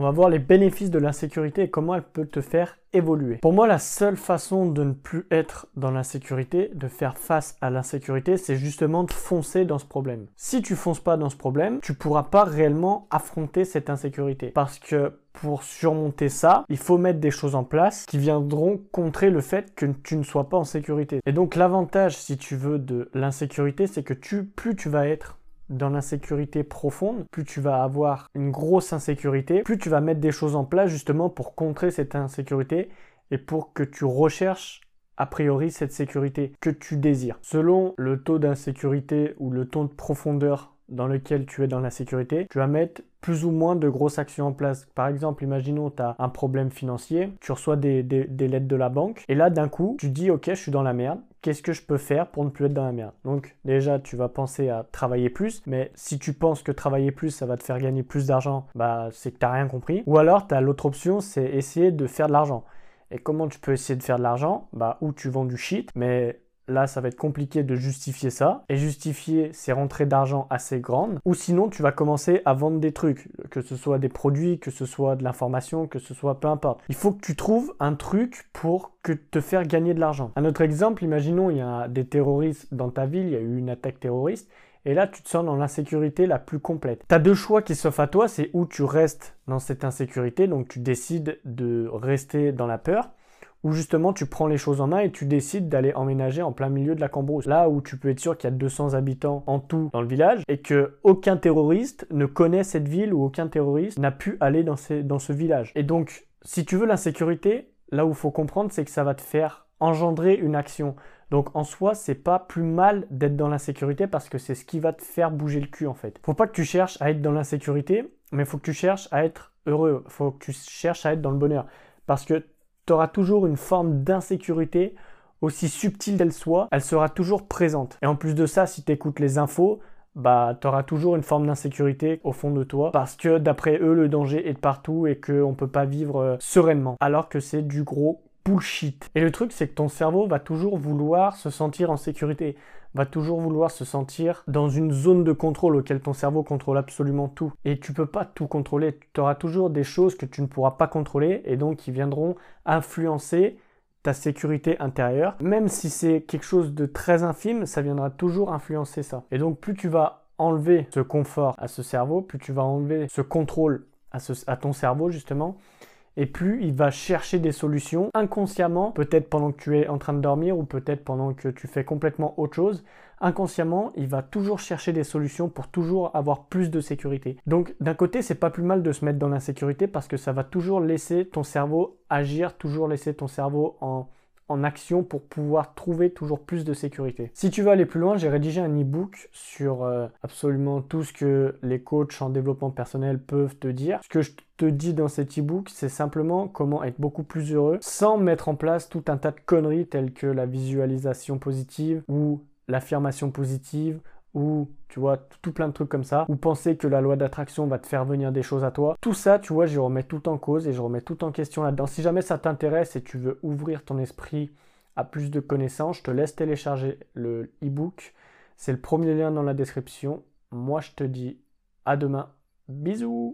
On va voir les bénéfices de l'insécurité et comment elle peut te faire évoluer. Pour moi, la seule façon de ne plus être dans l'insécurité, de faire face à l'insécurité, c'est justement de foncer dans ce problème. Si tu fonces pas dans ce problème, tu pourras pas réellement affronter cette insécurité. Parce que pour surmonter ça, il faut mettre des choses en place qui viendront contrer le fait que tu ne sois pas en sécurité. Et donc l'avantage, si tu veux, de l'insécurité, c'est que plus tu vas être dans l'insécurité profonde, plus tu vas avoir une grosse insécurité, plus tu vas mettre des choses en place justement pour contrer cette insécurité et pour que tu recherches a priori cette sécurité que tu désires. Selon le taux d'insécurité ou le taux de profondeur dans lequel tu es dans la sécurité, tu vas mettre plus ou moins de grosses actions en place. Par exemple, imaginons tu as un problème financier, tu reçois des, des, lettres de la banque, et là d'un coup, tu dis ok, je suis dans la merde, qu'est-ce que je peux faire pour ne plus être dans la merde? Donc déjà, tu vas penser à travailler plus, mais si tu penses que travailler plus, ça va te faire gagner plus d'argent, bah c'est que tu n'as rien compris. Ou alors, tu as l'autre option, c'est essayer de faire de l'argent. Et comment tu peux essayer de faire de l'argent? Bah, ou tu vends du shit, mais Là, ça va être compliqué de justifier ça. Et justifier ces rentrées d'argent assez grandes. Ou sinon, tu vas commencer à vendre des trucs. Que ce soit des produits, que ce soit de l'information, que ce soit peu importe. Il faut que tu trouves un truc pour que te faire gagner de l'argent. Un autre exemple, imaginons, il y a des terroristes dans ta ville, il y a eu une attaque terroriste. Et là, tu te sens dans l'insécurité la plus complète. Tu as deux choix qui s'offrent à toi, c'est où tu restes dans cette insécurité, donc tu décides de rester dans la peur, où justement tu prends les choses en main et tu décides d'aller emménager en plein milieu de la Cambrousse. Là où tu peux être sûr qu'il y a 200 habitants en tout dans le village et que aucun terroriste ne connaît cette ville ou aucun terroriste n'a pu aller dans, dans ce village. Et donc, si tu veux l'insécurité, là où il faut comprendre, c'est que ça va te faire engendrer une action. Donc en soi, c'est pas plus mal d'être dans l'insécurité parce que c'est ce qui va te faire bouger le cul en fait. Faut pas que tu cherches à être dans l'insécurité, mais faut que tu cherches à être heureux. Faut que tu cherches à être dans le bonheur. Parce que tu auras toujours une forme d'insécurité, aussi subtile qu'elle soit, elle sera toujours présente. Et en plus de ça, si tu écoutes les infos, bah, tu auras toujours une forme d'insécurité au fond de toi parce que d'après eux, le danger est de partout et qu'on ne peut pas vivre euh, sereinement. Alors que c'est du gros bullshit. Et le truc, c'est que ton cerveau va toujours vouloir se sentir en sécurité va toujours vouloir se sentir dans une zone de contrôle auquel ton cerveau contrôle absolument tout. Et tu peux pas tout contrôler. Tu auras toujours des choses que tu ne pourras pas contrôler et donc qui viendront influencer ta sécurité intérieure. Même si c'est quelque chose de très infime, ça viendra toujours influencer ça. Et donc plus tu vas enlever ce confort à ce cerveau, plus tu vas enlever ce contrôle à, à ton cerveau justement, et plus il va chercher des solutions inconsciemment, peut-être pendant que tu es en train de dormir ou peut-être pendant que tu fais complètement autre chose. Inconsciemment, il va toujours chercher des solutions pour toujours avoir plus de sécurité. Donc d'un côté, c'est pas plus mal de se mettre dans l'insécurité parce que ça va toujours laisser ton cerveau agir, toujours laisser ton cerveau en en action pour pouvoir trouver toujours plus de sécurité. Si tu veux aller plus loin, j'ai rédigé un e-book sur euh, absolument tout ce que les coachs en développement personnel peuvent te dire. Ce que je te dis dans cet e-book, c'est simplement comment être beaucoup plus heureux sans mettre en place tout un tas de conneries telles que la visualisation positive ou l'affirmation positive ou tu vois, tout plein de trucs comme ça, ou penser que la loi d'attraction va te faire venir des choses à toi. Tout ça, tu vois, je remets tout en cause et je remets tout en question là-dedans. Si jamais ça t'intéresse et tu veux ouvrir ton esprit à plus de connaissances, je te laisse télécharger le e-book. C'est le premier lien dans la description. Moi, je te dis à demain. Bisous